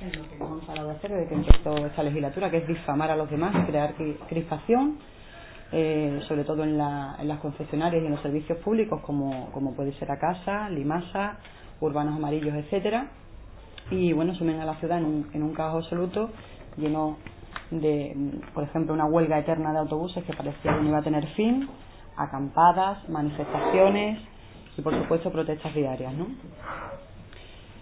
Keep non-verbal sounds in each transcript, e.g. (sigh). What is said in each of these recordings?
hacen lo que han parado de hacer desde que empezó esta legislatura, que es difamar a los demás crear crispación, eh, sobre todo en, las concesionarias y en los servicios públicos, como, como puede ser a casa, Limasa, Urbanos Amarillos, etcétera. Y bueno, sumen a la ciudad en un, en un caos absoluto, lleno de, por ejemplo, una huelga eterna de autobuses que parecía que no iba a tener fin, acampadas, manifestaciones y, por supuesto, protestas diarias. ¿no?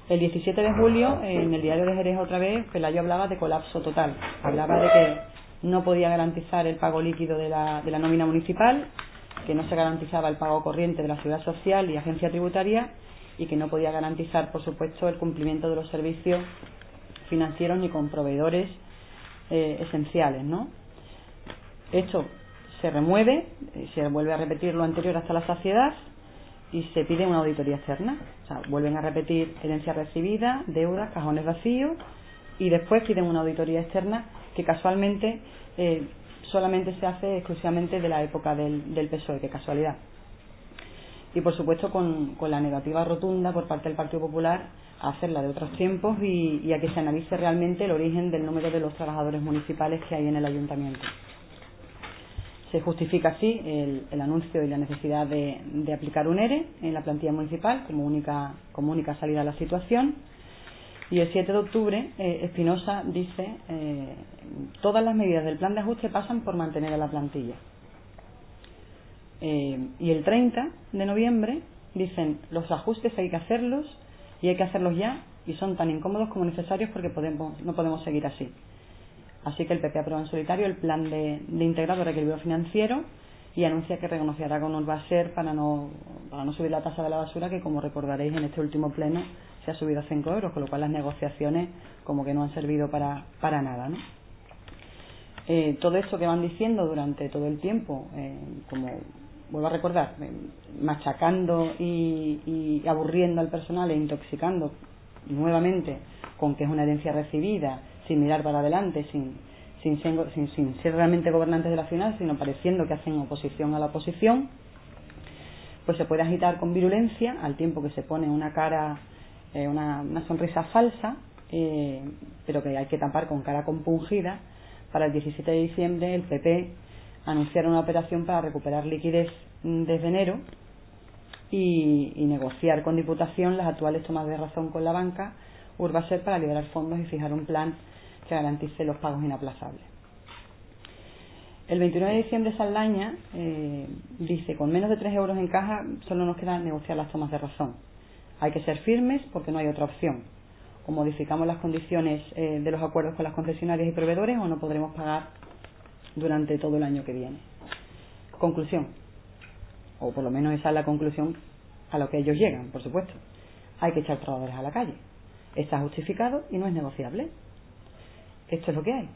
El 17 de julio, en el diario de Jerez otra vez, Pelayo hablaba de colapso total. Hablaba de que no podía garantizar el pago líquido de la, nómina municipal, que no se garantizaba el pago corriente de la seguridad social y agencia tributaria y que no podía garantizar, por supuesto, el cumplimiento de los servicios financieros ni con proveedores eh, esenciales, ¿no? Esto se remueve, eh, se vuelve a repetir lo anterior hasta la saciedad y se pide una auditoría externa. O sea, vuelven a repetir herencia recibida, deudas, cajones vacíos y después piden una auditoría externa que casualmente eh, solamente se hace exclusivamente de la época del, PSOE, qué casualidad. Y por supuesto con, con la negativa rotunda por parte del Partido Popular hacerla de otros tiempos y, a que se analice realmente el origen del número de los trabajadores municipales que hay en el ayuntamiento. Se justifica así el, anuncio y la necesidad de, aplicar un ERE en la plantilla municipal como única, como única salida a la situación. Y el 7 de octubre, eh, Espinosa dice, eh, todas las medidas del plan de ajuste pasan por mantener a la plantilla. Eh, y el 30 de noviembre dicen, los ajustes hay que hacerlos y hay que hacerlos ya y son tan incómodos como necesarios porque podemos, no podemos seguir así. Así que el PP aprueba en solitario el plan de, de integrado reequilibrio financiero y anuncia que renegociará con Urbaser para no, para no subir la tasa de la basura que como recordaréis en este último pleno se ha subido a 5 euros, con lo cual las negociaciones como que no han servido para, para nada. ¿no? Eh, todo esto que van diciendo durante todo el tiempo, eh, como vuelvo a recordar, eh, machacando y, aburriendo al personal e intoxicando nuevamente con que es una herencia recibida, sin mirar para adelante, sin, sin, ser, realmente gobernantes de la ciudad, sino pareciendo que hacen oposición a la oposición, pues se puede agitar con virulencia al tiempo que se pone una cara, eh, una, sonrisa falsa, eh, pero que hay que tapar con cara compungida. Para el 17 de diciembre el PP anunciar una operación para recuperar liquidez desde enero y, negociar con Diputación las actuales tomas de razón con la banca Urbaser para liberar fondos y fijar un plan que garantice los pagos inaplazables. El 29 de diciembre Saldaña eh, dice, con menos de 3 euros en caja solo nos queda negociar las tomas de razón. Hay que ser firmes porque no hay otra opción. O modificamos las condiciones eh, de los acuerdos con las concesionarias y proveedores o no podremos pagar durante todo el año que viene. Conclusión, o por lo menos esa es la conclusión a lo que ellos llegan, por supuesto. Hay que echar trabajadores a la calle. Está justificado y no es negociable. Esto es lo que hay.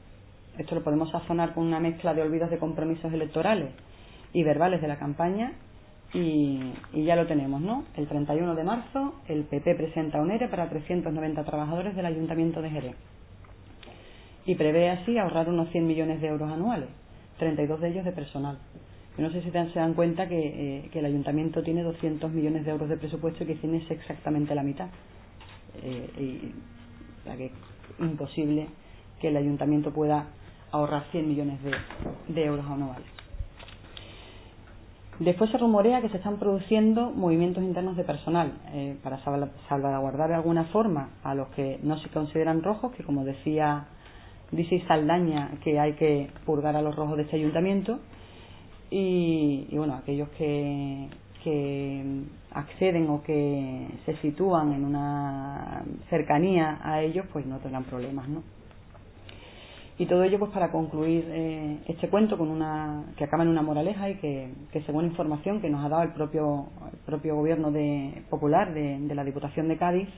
Esto lo podemos sazonar con una mezcla de olvidos de compromisos electorales y verbales de la campaña y, ya lo tenemos, ¿no? El 31 de marzo el PP presenta un ERE para 390 trabajadores del Ayuntamiento de Jerez y prevé así ahorrar unos 100 millones de euros anuales, 32 de ellos de personal. Yo no sé si se dan cuenta que, eh, que, el ayuntamiento tiene 200 millones de euros de presupuesto y que tiene exactamente la mitad. Eh, y, que es imposible que el ayuntamiento pueda ahorrar 100 millones de, euros anuales. Después se rumorea que se están produciendo movimientos internos de personal eh, para salvaguardar de alguna forma a los que no se consideran rojos, que como decía dice Saldaña que hay que purgar a los rojos de este ayuntamiento y, bueno, aquellos que, que acceden o que se sitúan en una cercanía a ellos, pues no tendrán problemas, ¿no? Y todo ello pues para concluir eh, este cuento con una que acaba en una moraleja y que, según información que nos ha dado el propio el propio gobierno de, popular de, la Diputación de Cádiz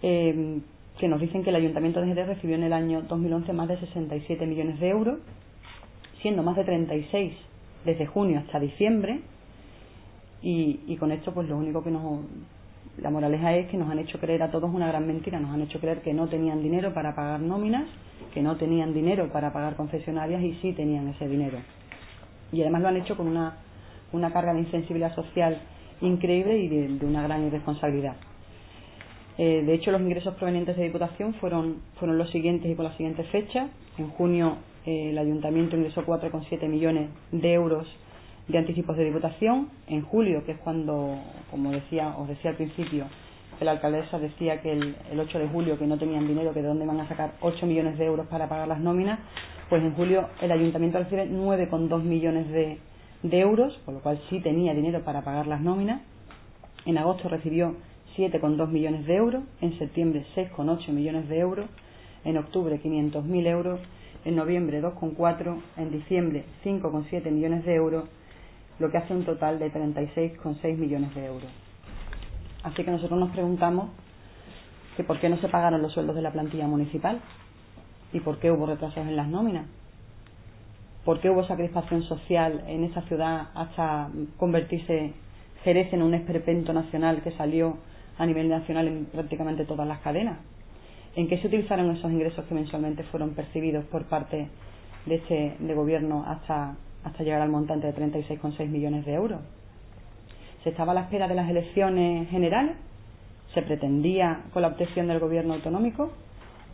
eh, que nos dicen que el Ayuntamiento de Jerez recibió en el año 2011 más de 67 millones de euros, siendo más de 36 desde junio hasta diciembre, y, con esto pues lo único que nos... La moraleja es que nos han hecho creer a todos una gran mentira, nos han hecho creer que no tenían dinero para pagar nóminas, que no tenían dinero para pagar concesionarias y sí tenían ese dinero. Y además lo han hecho con una, una carga de insensibilidad social increíble y de una gran irresponsabilidad. Eh, de hecho, los ingresos provenientes de Diputación fueron, fueron los siguientes y con las siguientes fechas. En junio eh, el Ayuntamiento ingresó 4,7 millones de euros de anticipos de Diputación. En julio, que es cuando, como decía, os decía al principio, la alcaldesa decía que el, 8 de julio que no tenían dinero, que de dónde van a sacar 8 millones de euros para pagar las nóminas, pues en julio el ayuntamiento recibe 9,2 millones de, de euros, por lo cual sí tenía dinero para pagar las nóminas. En agosto recibió 7,2 millones de euros, en septiembre 6,8 millones de euros, en octubre 500.000 euros, en noviembre 2,4, en diciembre 5,7 millones de euros, lo que hace un total de 36,6 millones de euros. Así que nosotros nos preguntamos que por qué no se pagaron los sueldos de la plantilla municipal y por qué hubo retrasos en las nóminas. ¿Por qué hubo esa crispación social en esa ciudad hasta convertirse Jerez en un esperpento nacional que salió a nivel nacional en prácticamente todas las cadenas? ¿En qué se utilizaron esos ingresos que mensualmente fueron percibidos por parte de este de gobierno hasta, hasta llegar al montante de 36,6 millones de euros? se estaba a la espera de las elecciones generales, se pretendía con la obtención del gobierno autonómico,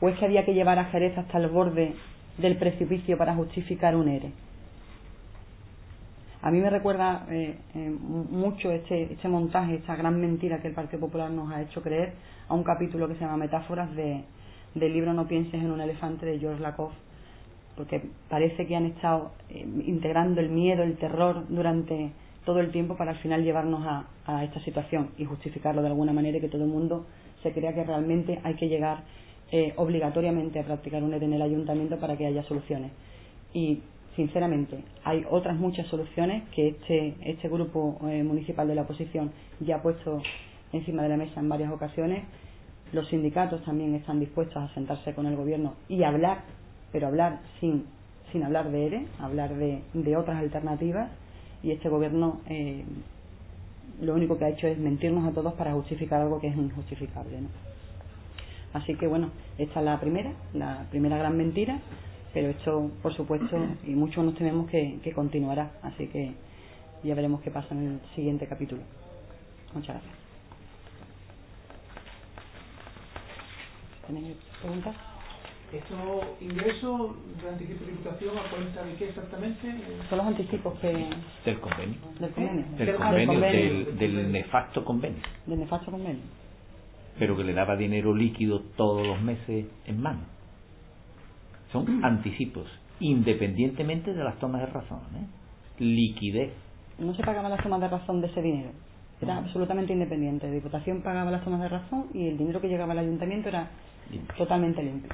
o es que había que llevar a Jerez hasta el borde del precipicio para justificar un ERE. A mí me recuerda eh, eh, mucho este, este montaje, esta gran mentira que el Partido Popular nos ha hecho creer a un capítulo que se llama Metáforas de, del libro No pienses en un elefante de George Lakoff, porque parece que han estado eh, integrando el miedo, el terror durante todo el tiempo para al final llevarnos a, esta situación y justificarlo de alguna manera y que todo el mundo se crea que realmente hay que llegar eh, obligatoriamente a practicar un ERE en el ayuntamiento para que haya soluciones. Y sinceramente, hay otras muchas soluciones que este, este grupo eh, municipal de la oposición ya ha puesto encima de la mesa en varias ocasiones. Los sindicatos también están dispuestos a sentarse con el gobierno y hablar, pero hablar sin, sin hablar de ERE, hablar de, de otras alternativas y este gobierno eh, lo único que ha hecho es mentirnos a todos para justificar algo que es injustificable. ¿no? Así que bueno, esta es la primera, la primera gran mentira, pero esto, por supuesto, y muchos nos tememos que, que continuará. Así que ya veremos qué pasa en el siguiente capítulo. Muchas gracias. ¿Tenéis preguntas? ¿Estos ingresos de anticipo de diputación a cuenta de qué exactamente? Son los anticipos que... Del convenio. Del convenio. Del convenio, del, del nefasto convenio. Del nefasto convenio. Pero que le daba dinero líquido todos los meses en mano. Son anticipos, independientemente de las tomas de razón. ¿eh? Liquidez. No se pagaban las tomas de razón de ese dinero. Era absolutamente independiente. La Diputación pagaba las tomas de razón y el dinero que llegaba al ayuntamiento era totalmente limpio.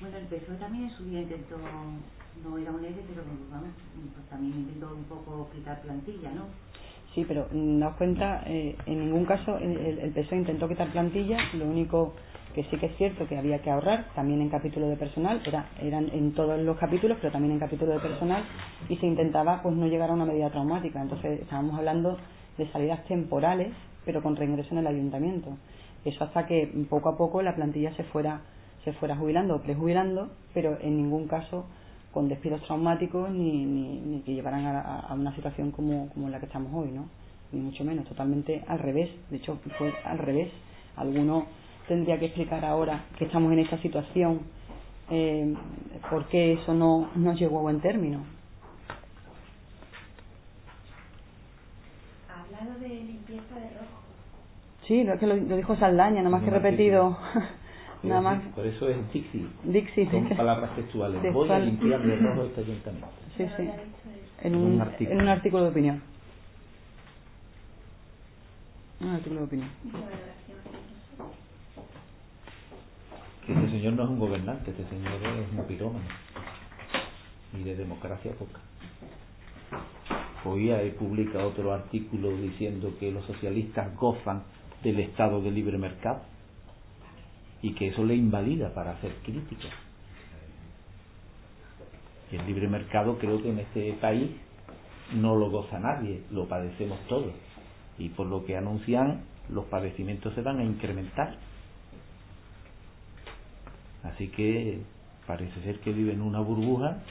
Bueno, el PSOE también en su día intentó, no era un ERE, pero vamos, pues también intentó un poco quitar plantilla, ¿no? Sí, pero daos cuenta, eh, en ningún caso el, el, PSOE intentó quitar plantilla, lo único que sí que es cierto que había que ahorrar, también en capítulo de personal, era, eran en todos los capítulos, pero también en capítulo de personal, y se intentaba pues no llegar a una medida traumática. Entonces estábamos hablando de salidas temporales, pero con reingreso en el ayuntamiento. Eso hasta que poco a poco la plantilla se fuera, se fuera jubilando o prejubilando, pero en ningún caso con despidos traumáticos ni, ni, que llevaran a, una situación como, como la que estamos hoy, ¿no? Ni mucho menos, totalmente al revés. De hecho, fue al revés. Alguno tendría que explicar ahora que estamos en esta situación eh, por qué eso no, no llegó a buen término. Ha hablado de limpieza de rojo Sí, lo, que lo, dijo Saldaña, nada más que repetido. (laughs) nada más. Por eso es Dixie. Dixie, Son palabras textuales. Voy a limpiar de rojo este ayuntamiento. Sí, sí. En un, artículo. en un artículo de opinión. Un artículo de opinión. Este señor no es un gobernante, este señor es un pirómano. Y de democracia poca. Hoy he publicado otro artículo diciendo que los socialistas gozan del estado de libre mercado y que eso le invalida para hacer críticas. Y el libre mercado creo que en este país no lo goza nadie, lo padecemos todos. Y por lo que anuncian, los padecimientos se van a incrementar. Así que parece ser que vive en una burbuja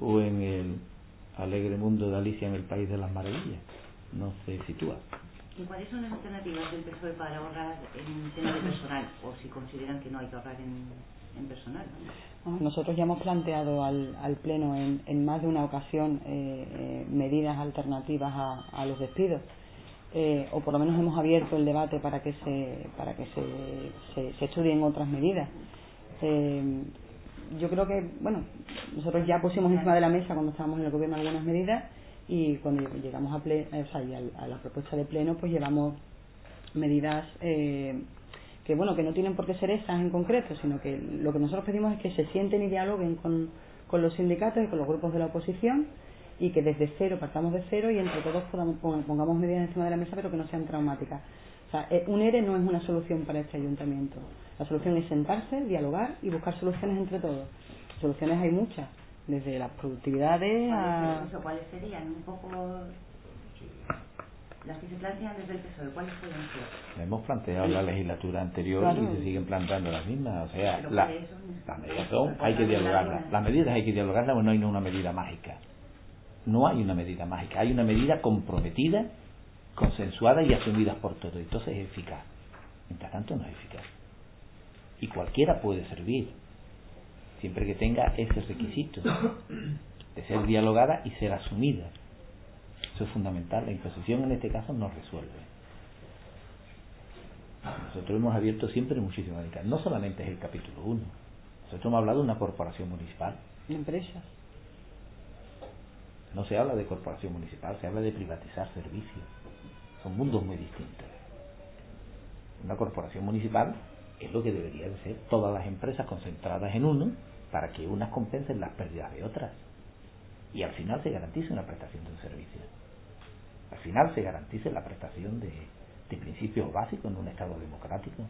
o en el alegre mundo de Alicia en el País de las Maravillas. No se sitúa. ¿Y cuáles son las alternativas del PSOE para ahorrar en tema de personal? O si consideran que no hay que ahorrar en, en personal. Nosotros ya hemos planteado al, al Pleno en, en, más de una ocasión eh, eh, medidas alternativas a, a los despidos. Eh, o por lo menos hemos abierto el debate para que se, para que se, se, se estudien otras medidas. Yo creo que, bueno, nosotros ya pusimos encima de la mesa cuando estábamos en el gobierno algunas medidas y cuando llegamos a, ple, o sea, a, la propuesta de pleno pues llevamos medidas eh, que bueno que no tienen por qué ser esas en concreto sino que lo que nosotros pedimos es que se sienten y dialoguen con, con los sindicatos y con los grupos de la oposición y que desde cero partamos de cero y entre todos podamos, pongamos medidas encima de la mesa pero que no sean traumáticas. O sea, eh, un ERE no es una solución para este ayuntamiento. La solución es sentarse, dialogar y buscar soluciones entre todos. Soluciones hay muchas desde las productividades a... ¿Cuáles serían? Un poco las que se plantean desde el PSOE, ¿cuáles pueden ser? hemos planteado en la legislatura anterior claro. y se siguen planteando las mismas. O sea, la, las medidas son, hay que dialogarlas. Las medidas hay que dialogarlas, pero no hay una medida mágica. No hay una medida mágica, hay una medida comprometida, consensuada y asumida por todos. Entonces es eficaz. Mientras tanto no es eficaz. Y cualquiera puede servir siempre que tenga ese requisito de ser dialogada y ser asumida. Eso es fundamental. La imposición en este caso no resuelve. Nosotros hemos abierto siempre muchísimas medidas. No solamente es el capítulo 1. Nosotros hemos hablado de una corporación municipal. Empresas. No se habla de corporación municipal, se habla de privatizar servicios. Son mundos muy distintos. Una corporación municipal es lo que debería de ser todas las empresas concentradas en uno para que unas compensen las pérdidas de otras y al final se garantice una prestación de un servicio. Al final se garantice la prestación de, de principios básicos en un Estado democrático.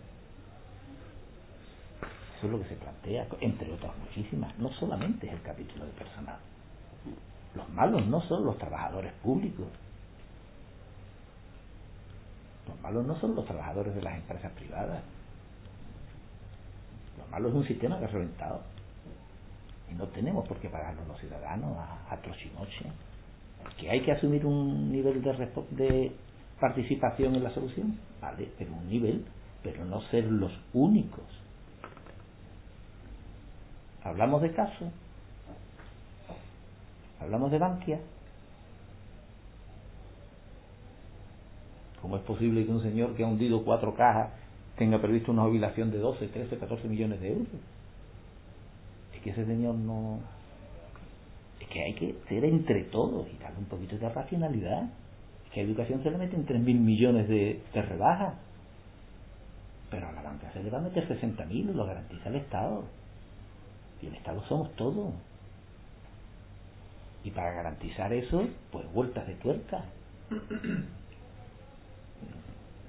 Eso es lo que se plantea, entre otras muchísimas. No solamente es el capítulo de personal. Los malos no son los trabajadores públicos. Los malos no son los trabajadores de las empresas privadas. Lo malo es un sistema que ha reventado. Y no tenemos por qué pagarlo los ciudadanos a, a trochinoche. Que hay que asumir un nivel de, de participación en la solución, vale, pero un nivel, pero no ser los únicos. Hablamos de casos, hablamos de Bankia. ¿Cómo es posible que un señor que ha hundido cuatro cajas tenga previsto una jubilación de 12, 13, 14 millones de euros. Es que ese señor no... Es que hay que ser entre todos y darle un poquito de racionalidad. Es que a educación se le meten 3 mil millones de, de rebaja. Pero a la banca se le va a meter 60 mil, lo garantiza el Estado. Y el Estado somos todos. Y para garantizar eso, pues vueltas de tuerca.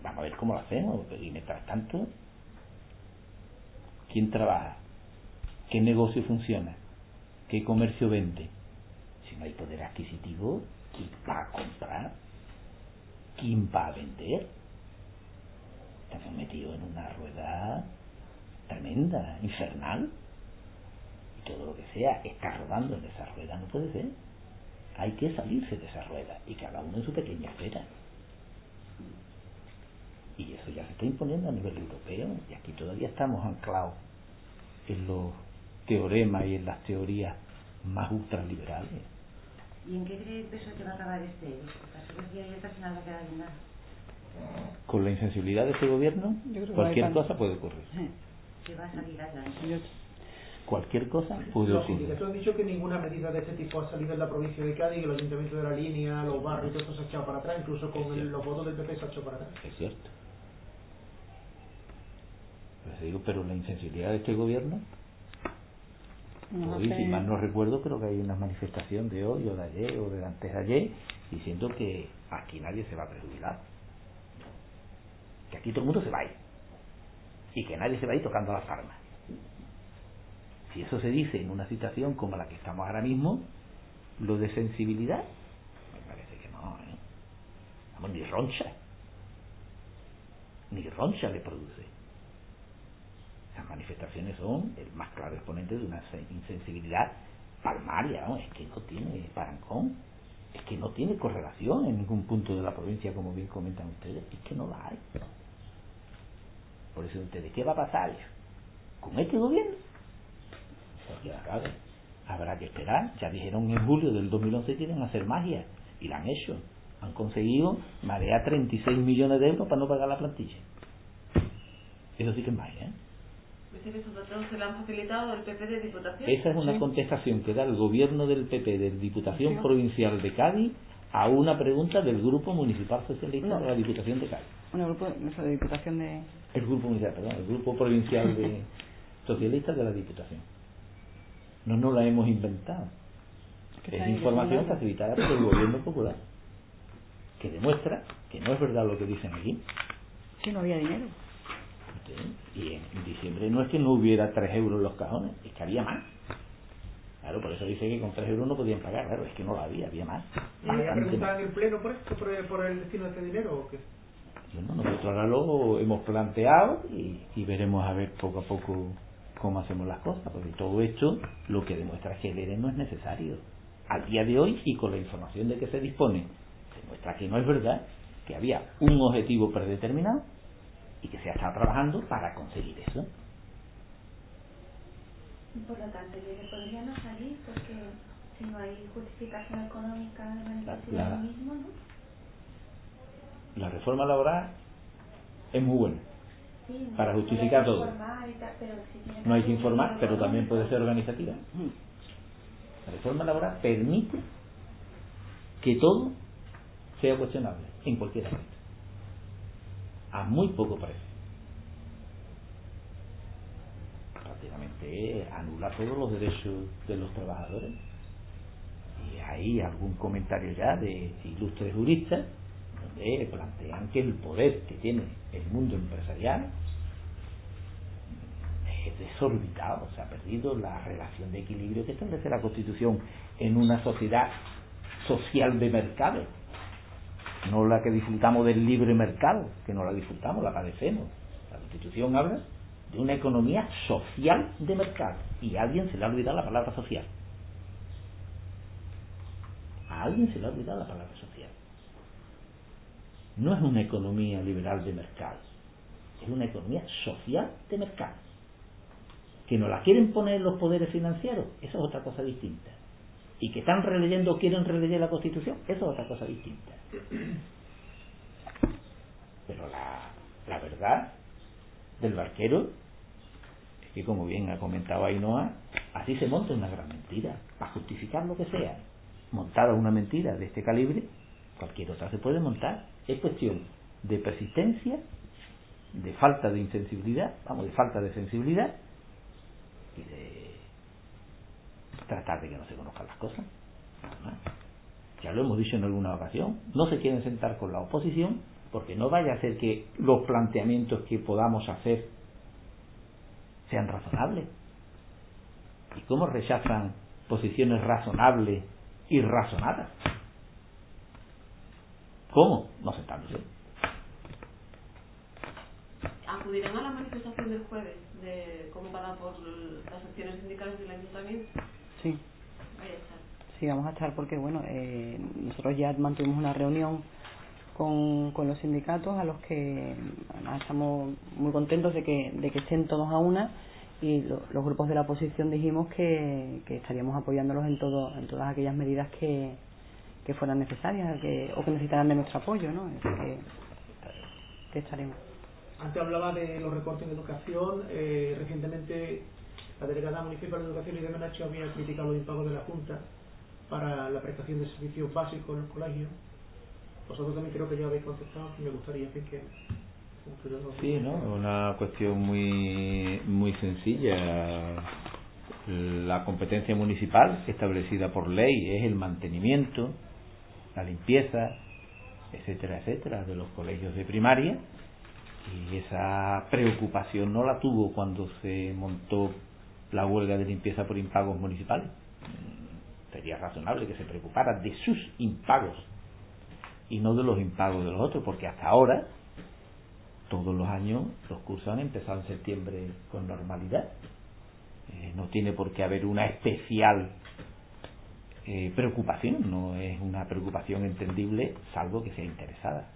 Vamos a ver cómo lo hacemos. Y mientras tanto, ¿quién trabaja? ¿Qué negocio funciona? ¿Qué comercio vende? Si no hay poder adquisitivo, ¿quién va a comprar? ¿Quién va a vender? Estamos metidos en una rueda tremenda, infernal. Y todo lo que sea está rodando en esa rueda, no puede ser. Hay que salirse de esa rueda y cada uno en su pequeña esfera. Y eso ya se está imponiendo a nivel europeo y aquí todavía estamos anclados en los teoremas y en las teorías más ultraliberales. ¿Y en qué cree eso que va a acabar este? final va a quedar en nada. Con la insensibilidad de este gobierno, cualquier cosa puede ocurrir. (laughs) Que va a salir Cualquier cosa puede ocurrir. Los han dicho que ninguna medida de este tipo ha salido en la provincia de Cádiz, que el ayuntamiento de la línea, los barrios, todo eso se ha echado para atrás, incluso con el, los votos del PP se ha echado para atrás. Es cierto. Pues digo, pero la insensibilidad de este gobierno, no hoy, si mal no recuerdo, creo que hay una manifestación de hoy o de ayer o de antes de ayer diciendo que aquí nadie se va a prejubilar. Que aquí todo el mundo se va a ir. Y que nadie se va a ir tocando las armas. Si eso se dice en una situación como la que estamos ahora mismo, lo de sensibilidad, me parece que no, ¿eh? Vamos, ni roncha. Ni roncha le produce. Las manifestaciones son el más claro exponente de una insensibilidad palmaria, ¿no? es que no tiene parancón. Es que no tiene correlación en ningún punto de la provincia, como bien comentan ustedes. Es que no la hay. Por eso ustedes, ¿qué va a pasar con este gobierno? Porque. Habrá que esperar. Ya dijeron en julio del 2011 que quieren hacer magia. Y la han hecho. Han conseguido marear 36 millones de euros para no pagar la plantilla. Eso sí que es magia, ¿eh? Se le han facilitado el PP de Diputación. Esa es una contestación que da el gobierno del PP de Diputación Provincial de Cádiz a una pregunta del Grupo Municipal Socialista de la Diputación de Cádiz. Un grupo de Diputación de... El Grupo Municipal, perdón, el Grupo Provincial de (laughs) Socialistas de la Diputación. No nos la hemos inventado. Es información facilitada por el gobierno popular que demuestra que no es verdad lo que dicen aquí. Que no había dinero. Y en diciembre no es que no hubiera 3 euros en los cajones, es que había más. Claro, por eso dice que con 3 euros no podían pagar, claro, es que no lo había, había más. ¿Y preguntar en el Pleno por esto, por el, por el destino de este dinero o qué? Bueno, nosotros ahora lo hemos planteado y, y veremos a ver poco a poco cómo hacemos las cosas, porque todo esto lo que demuestra es que el ERE no es necesario. Al día de hoy y con la información de que se dispone, demuestra que no es verdad, que había un objetivo predeterminado y que se ha estado trabajando para conseguir eso. Por lo tanto, yo podría no salir porque si no hay justificación económica de la, mismo, ¿no? La reforma laboral es muy buena para justificar todo. no hay que informar, pero también puede ser organizativa. La reforma laboral permite que todo sea cuestionable en cualquier ámbito a muy poco precio. Prácticamente anula todos los derechos de los trabajadores. Y hay algún comentario ya de ilustres juristas donde plantean que el poder que tiene el mundo empresarial es desorbitado, se ha perdido la relación de equilibrio que establece la Constitución en una sociedad social de mercado no la que disfrutamos del libre mercado, que no la disfrutamos, la padecemos. La Constitución habla de una economía social de mercado y a alguien se le ha olvidado la palabra social. A alguien se le ha olvidado la palabra social. No es una economía liberal de mercado, es una economía social de mercado. Que no la quieren poner los poderes financieros, eso es otra cosa distinta y que están releyendo o quieren releer la Constitución, eso es otra cosa distinta. Pero la, verdad del barquero es que, como bien ha comentado Ainhoa, así se monta una gran mentira, para justificar lo que sea. Montada una mentira de este calibre, cualquier otra se puede montar. Es cuestión de persistencia, de falta de insensibilidad, vamos, de falta de sensibilidad y de tratar de que no se conozcan las cosas. Ya lo hemos dicho en alguna ocasión, no se quieren sentar con la oposición porque no vaya a ser que los planteamientos que podamos hacer sean razonables. ¿Y cómo rechazan posiciones razonables y razonadas? ¿Cómo? No sentándose. ¿Acudirán a la manifestación del jueves de convocada por las acciones sindicales del ayuntamiento? Sí. Sí, vamos a estar porque, bueno, eh, nosotros ya mantuvimos una reunión con, con los sindicatos a los que estamos muy contentos de que, de que estén todos a una y los grupos de la oposición dijimos que, que estaríamos apoyándolos en, todo, en todas aquellas medidas que, que fueran necesarias que, o que necesitaran de nuestro apoyo, ¿no? que, que estaremos. Antes hablaba de los recortes de educación. Eh, recientemente la delegada municipal de Educación y de Menacho había criticado los impagos de la Junta para la prestación de servicios básicos en los colegios. Vosotros también creo que ya habéis contestado me gustaría que... Sí, ¿no? Una cuestión muy, muy sencilla. La competencia municipal establecida por ley es el mantenimiento, la limpieza, etcétera, etcétera, de los colegios de primaria y esa preocupación no la tuvo cuando se montó la huelga de limpieza por impagos municipales. Sería razonable que se preocupara de sus impagos y no de los impagos de los otros, porque hasta ahora, todos los años, los cursos han empezado en septiembre con normalidad. Eh, no tiene por qué haber una especial eh, preocupación, no es una preocupación entendible salvo que sea interesada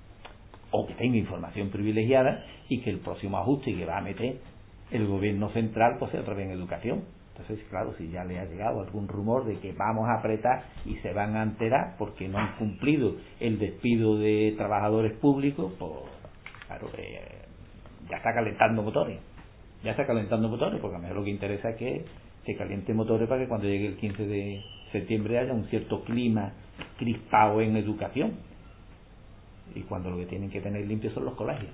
o que tenga información privilegiada y que el próximo ajuste que va a meter el gobierno central pues sea otra vez en educación. Entonces, claro, si ya le ha llegado algún rumor de que vamos a apretar y se van a enterar porque no han cumplido el despido de trabajadores públicos, pues claro, eh, ya está calentando motores. Ya está calentando motores, porque a mí lo que interesa es que se caliente motores para que cuando llegue el 15 de septiembre haya un cierto clima crispado en educación. Y cuando lo que tienen que tener limpios son los colegios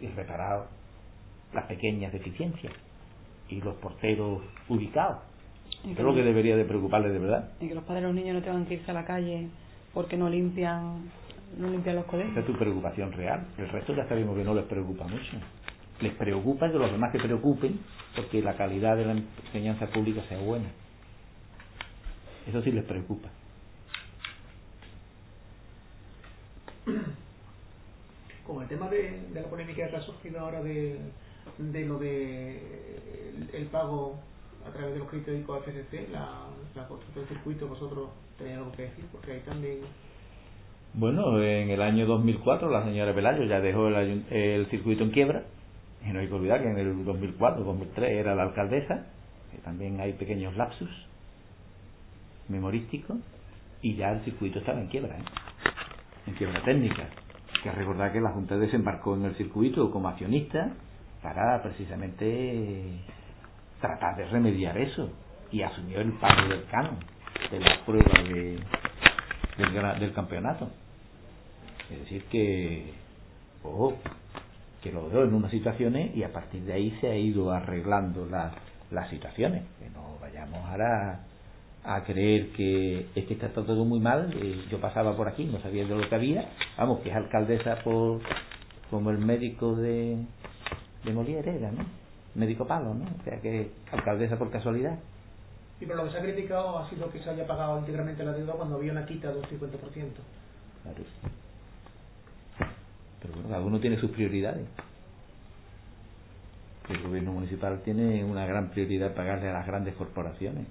y reparar las pequeñas deficiencias y los porteros ubicados. Es lo que debería de preocuparles de verdad. Y que los padres de los niños no tengan que irse a la calle porque no limpian no limpian los colegios. Esa es tu preocupación real. El resto ya sabemos que no les preocupa mucho. Les preocupa que los demás se preocupen porque la calidad de la enseñanza pública sea buena. Eso sí les preocupa. Con el tema de, de la polémica que ha surgido ahora de, de lo de el, pago a través de los créditos de FCC, la, la construcción del circuito, vosotros tenéis algo que decir, porque ahí también bueno, en el año 2004 la señora Pelayo ya dejó el, el, circuito en quiebra. Y no hay que olvidar que en el 2004, 2003 era la alcaldesa, que también hay pequeños lapsus memorísticos, y ya el circuito estaba en quiebra, ¿eh? en quiebra técnica. Hay que recordar que la Junta desembarcó en el circuito como accionista para precisamente tratar de remediar eso y asumió el pago del canon de la prueba de, del, del campeonato. Es decir, que, ojo, que lo veo en unas situaciones y a partir de ahí se ha ido arreglando las, las situaciones. Que no vayamos ahora a creer que es que está todo muy mal. Eh, yo pasaba por aquí, no sabía de lo que había. Vamos, que es alcaldesa por como el médico de, de Molière era, ¿no? Médico palo, ¿no? O sea que alcaldesa por casualidad. Y por lo que se ha criticado ha sido que se haya pagado íntegramente la deuda cuando había una quita del 50%. Claro. Pero bueno, cada uno tiene sus prioridades. El gobierno municipal tiene una gran prioridad pagarle a las grandes corporaciones.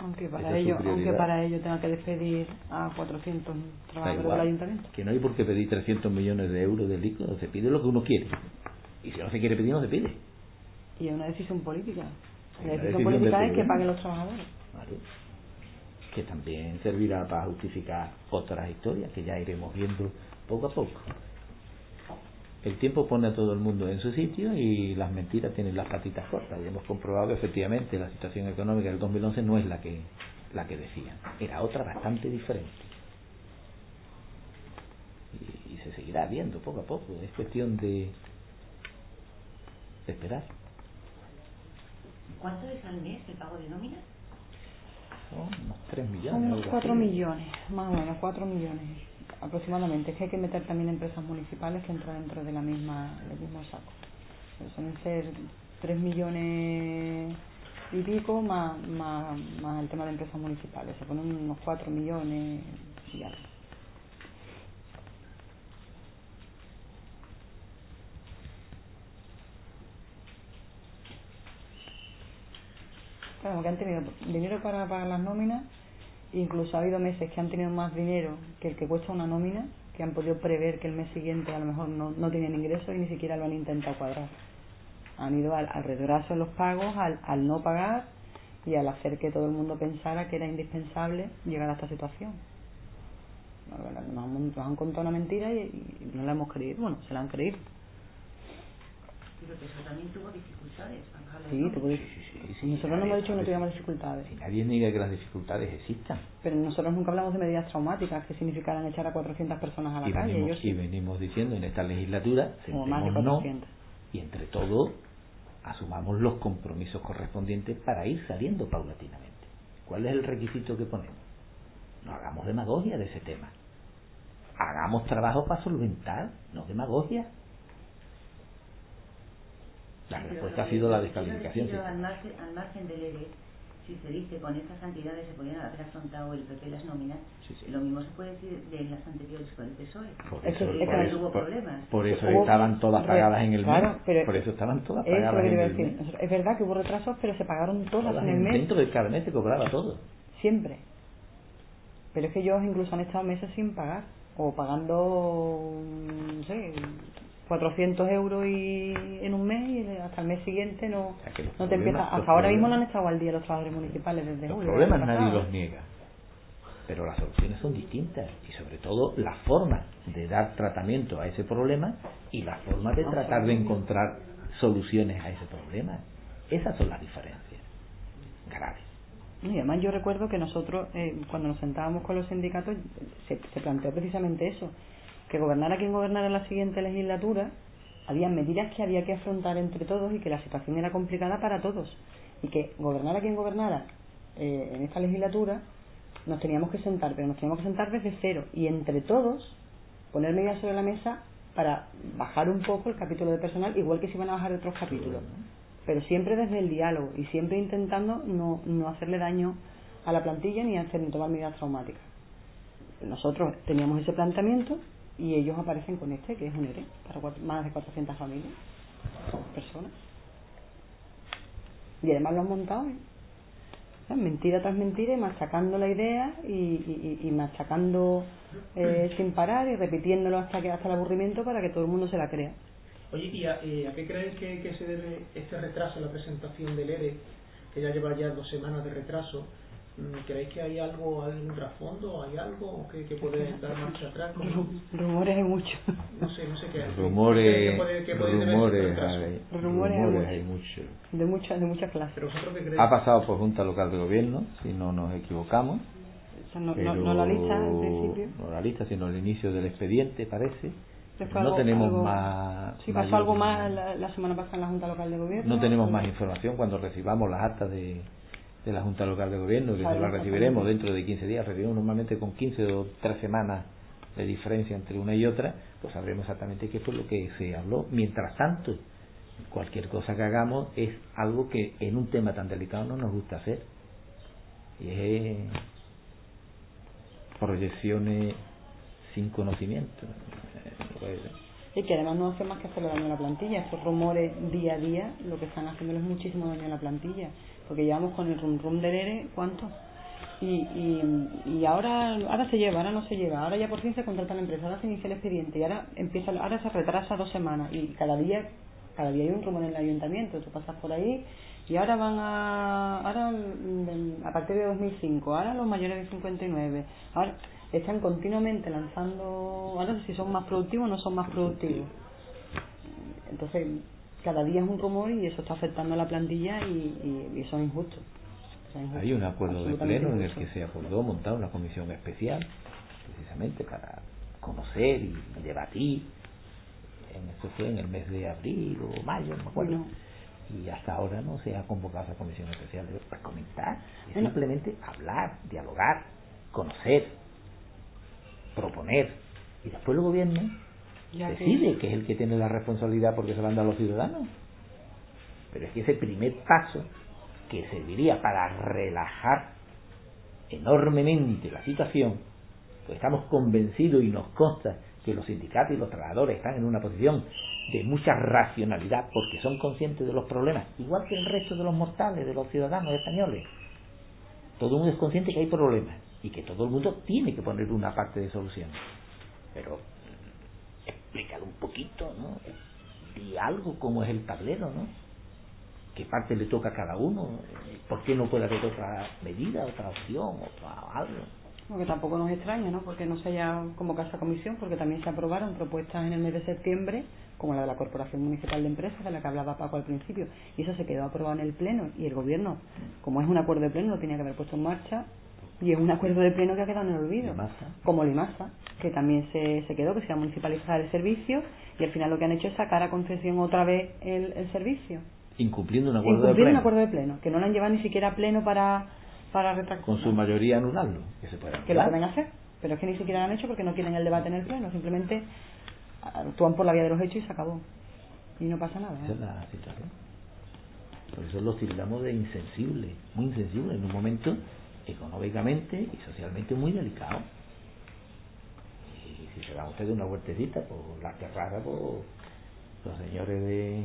Aunque para, ello, aunque para ello tenga que despedir a 400 trabajadores del ayuntamiento. Que no hay por qué pedir 300 millones de euros de líquido, se pide lo que uno quiere. Y si no se quiere pedir, no se pide. Y es una decisión política. La decisión, política es que paguen los trabajadores. Que también servirá para justificar otras historias que ya iremos viendo poco a poco el tiempo pone a todo el mundo en su sitio y las mentiras tienen las patitas cortas. Y hemos comprobado que efectivamente la situación económica del 2011 no es la que, la que decían, era otra bastante diferente. Y, se seguirá viendo poco a poco, es cuestión de, esperar. ¿Cuánto es al mes el pago de nómina? Son unos 3 millones. Unos 4 millones, más o menos 4 millones aproximadamente. Es que hay que meter también empresas municipales que entran dentro de la misma, del mismo saco. Pero suelen ser 3 millones y pico más, más, más el tema de empresas municipales. Se ponen unos 4 millones y ya. Claro, que han tenido dinero para pagar las nóminas Incluso ha habido meses que han tenido más dinero que el que cuesta una nómina, que han podido prever que el mes siguiente a lo mejor no, no tienen ingresos y ni siquiera lo han intentado cuadrar. Han ido al, retraso en los pagos, al, al no pagar y al hacer que todo el mundo pensara que era indispensable llegar a esta situación. Nos, han contado una mentira y no la hemos creído. Bueno, se la han creído. Pero que eso también tuvo dificultades. Sí, tuvo sí, nosotros no hemos dicho que no tuviéramos dificultades. Si nadie niega que las dificultades existan. Pero nosotros nunca hablamos de medidas traumáticas que significaran echar a 400 personas a la calle. Venimos, Y venimos diciendo en esta legislatura, más de 400. No, y entre todo, asumamos los compromisos correspondientes para ir saliendo paulatinamente. ¿Cuál es el requisito que ponemos? No hagamos demagogia de ese tema. Hagamos trabajo para solventar, no demagogia. La respuesta ha sido la descalificación. al, margen, al margen del ERE, si se dice con estas cantidades se podían haber afrontado el PP las nóminas, lo mismo se puede decir de las anteriores con el PSOE. Por eso, por eso, hubo problemas. Por, eso estaban todas pagadas en el mes. por eso estaban todas pagadas en el mes. Es verdad que hubo retrasos, pero se pagaron todas, en el mes. Dentro del cada mes se cobraba todo. Siempre. Pero es que ellos incluso han estado meses sin pagar, o pagando, no sé, 400 euros y en un mes y hasta el mes siguiente no, no te empieza. Hasta ahora mismo no han estado al día los trabajadores municipales desde los julio. Problemas nadie los niega, pero las soluciones son distintas y sobre todo la forma de dar tratamiento a ese problema y la forma de tratar de encontrar soluciones a ese problema. Esas son las diferencias graves. Y además yo recuerdo que nosotros, eh, cuando nos sentábamos con los sindicatos, se, se planteó precisamente eso, que gobernara quien gobernara la siguiente legislatura, había medidas que había que afrontar entre todos y que la situación era complicada para todos. Y que gobernara quien gobernara eh, en esta legislatura, nos teníamos que sentar, pero nos teníamos que sentar desde cero y entre todos poner medidas sobre la mesa para bajar un poco el capítulo de personal, igual que si van a bajar otros capítulos pero siempre desde el diálogo y siempre intentando no, no hacerle daño a la plantilla ni hacer ni tomar medidas traumáticas. Nosotros teníamos ese planteamiento y ellos aparecen con este, que es un ERE, para más de 400 familias, personas. Y además lo han montado, ¿eh? mentira tras mentira, y machacando la idea y, y, y machacando eh, sin parar y repitiéndolo hasta, que, hasta el aburrimiento para que todo el mundo se la crea. Oye, ¿y a, a qué crees que, que, se debe este retraso en la presentación del ERE, que ya lleva ya dos semanas de retraso? ¿Creéis que hay algo, algún trasfondo, hay algo que, que puede dar marcha atrás? Rumores hay mucho. No sé, no sé qué hay. Rumores, ¿Qué puede, qué puede rumores, hay, rumores, rumores hay mucho. De muchas de muchas clases. ¿Pero? Ha pasado por Junta Local de Gobierno, si no nos equivocamos. O sea, no, no, no la lista en principio. No la lista, sino el inicio del expediente, parece no algo, tenemos algo, más. Sí, pasó algo más la, la, semana pasada en la Junta Local de Gobierno. No tenemos más información cuando recibamos las actas de, de la Junta Local de Gobierno, que las recibiremos dentro de 15 días. Recibimos normalmente con 15 o 3 semanas de diferencia entre una y otra, pues sabremos exactamente qué fue lo que se habló. Mientras tanto, cualquier cosa que hagamos es algo que en un tema tan delicado no nos gusta hacer. Y es proyecciones sin conocimiento. Y que además no hace más que hacerle daño a la plantilla. Estos rumores día a día lo que están haciendo es muchísimo daño a la plantilla. Porque llevamos con el rum rum del ERE, ¿cuánto? Y, y, y ahora ahora se lleva, ahora no se lleva, ahora ya por fin se contrata la empresa, ahora se inicia el expediente y ahora empieza ahora se retrasa dos semanas y cada día cada día hay un rumor en el ayuntamiento, tú pasas por ahí y ahora van a ahora a partir de 2005, ahora los mayores de 59, ahora están continuamente lanzando, ahora si son más productivos o no son más productivos. Entonces, cada día es un rumor y eso está afectando a la plantilla y, y, y son injustos. Hay un acuerdo de pleno en el que se acordó montar una comisión especial, precisamente para conocer y debatir. Esto fue en el mes de abril o mayo, no me acuerdo. Y hasta ahora no se ha convocado esa comisión especial para comentar, simplemente hablar, dialogar, conocer, proponer. Y después el gobierno decide que... es el que tiene la responsabilidad porque se manda a los ciudadanos. Pero es que ese primer paso que serviría para relajar enormemente la situación, pues estamos convencidos y nos consta que los sindicatos y los trabajadores están en una posición de mucha racionalidad porque son conscientes de los problemas, igual que el resto de los mortales, de los ciudadanos españoles. Todo el mundo es consciente que hay problemas y que todo el mundo tiene que poner una parte de solución. Pero explícalo un poquito, ¿no? Di algo como es el tablero, ¿no? ¿Qué parte le toca a cada uno? ¿Por qué no puede haber otra medida, otra opción, otra algo? Porque tampoco nos extraña, ¿no? Porque no se haya convocado esa comisión, porque también se aprobaron propuestas en el mes de septiembre, como la de la Corporación Municipal de Empresas, de la que hablaba Paco al principio, y eso se quedó aprobado en el Pleno, y el Gobierno, como es un acuerdo de Pleno, lo tenía que haber puesto en marcha, y es un acuerdo de pleno que ha quedado en el olvido. Como Limasa, que también se, se quedó, que se iba a municipalizar el servicio y al final lo que han hecho es sacar a concesión otra vez el, el servicio. Incumpliendo un acuerdo Incumpliendo de pleno. un acuerdo de pleno, que no lo han llevado ni siquiera a pleno para, para retractar. Con su mayoría anularlo, que se puede Que lo pueden hacer, pero es que ni siquiera lo han hecho porque no quieren el debate en el pleno, simplemente actúan por la vía de los hechos y se acabó. Y no pasa nada. Esa es la situación. Por eso los tildamos de insensible, muy insensible en un momento económicamente y socialmente muy delicado. Y si se dan ustedes una vueltecita por la rara pues los señores de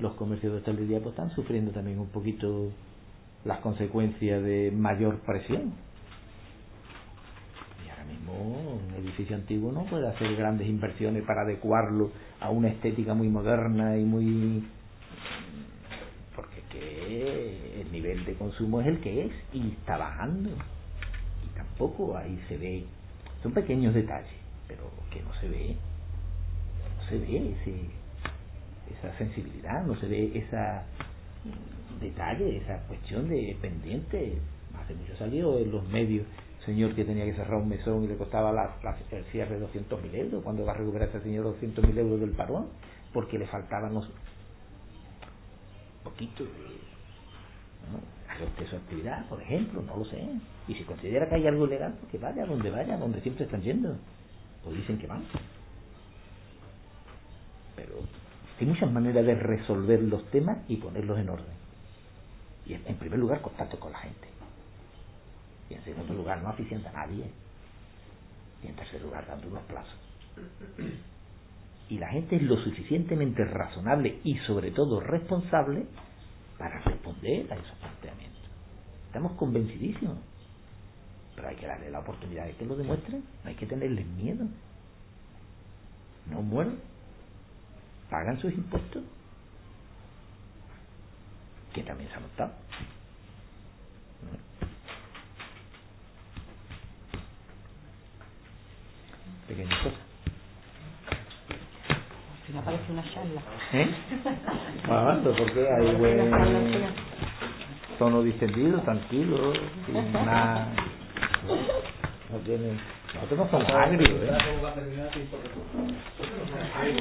los comercios de hostelería pues están sufriendo también un poquito las consecuencias de mayor presión. edificio antiguo no puede hacer grandes inversiones para adecuarlo a una estética muy moderna y muy porque que el nivel de consumo es el que es y está bajando y tampoco ahí se ve son pequeños detalles pero que no se ve no se ve ese, esa sensibilidad no se ve esa detalle esa cuestión de pendiente hace mucho salió en los medios señor que tenía que cerrar un mesón y le costaba la, el cierre de 200.000 euros, cuando va a recuperar ese señor 200.000 euros del parón? Porque le faltaban los poquito de su actividad, por ejemplo, no lo sé. Y si considera que hay algo ilegal, pues que vaya donde vaya, donde siempre están yendo. O dicen que van. Pero hay muchas maneras de resolver los temas y ponerlos en orden. Y en primer lugar, contacto con la gente. Y en segundo lugar, no aficienta a nadie. Y en tercer lugar, dando unos plazos. Y la gente es lo suficientemente razonable y sobre todo responsable para responder a esos planteamientos. Estamos convencidísimos. Pero hay que darle la oportunidad de que lo demuestren. No hay que tenerles miedo. No mueren. Pagan sus impuestos. Que también se han notado. pequeñas cosas. Si me parece una charla. ¿Eh? (laughs) Bueno, porque hay buen tono distendido, tranquilo, sin nada. (laughs) No tiene. Nosotros no somos agrios, ¿eh?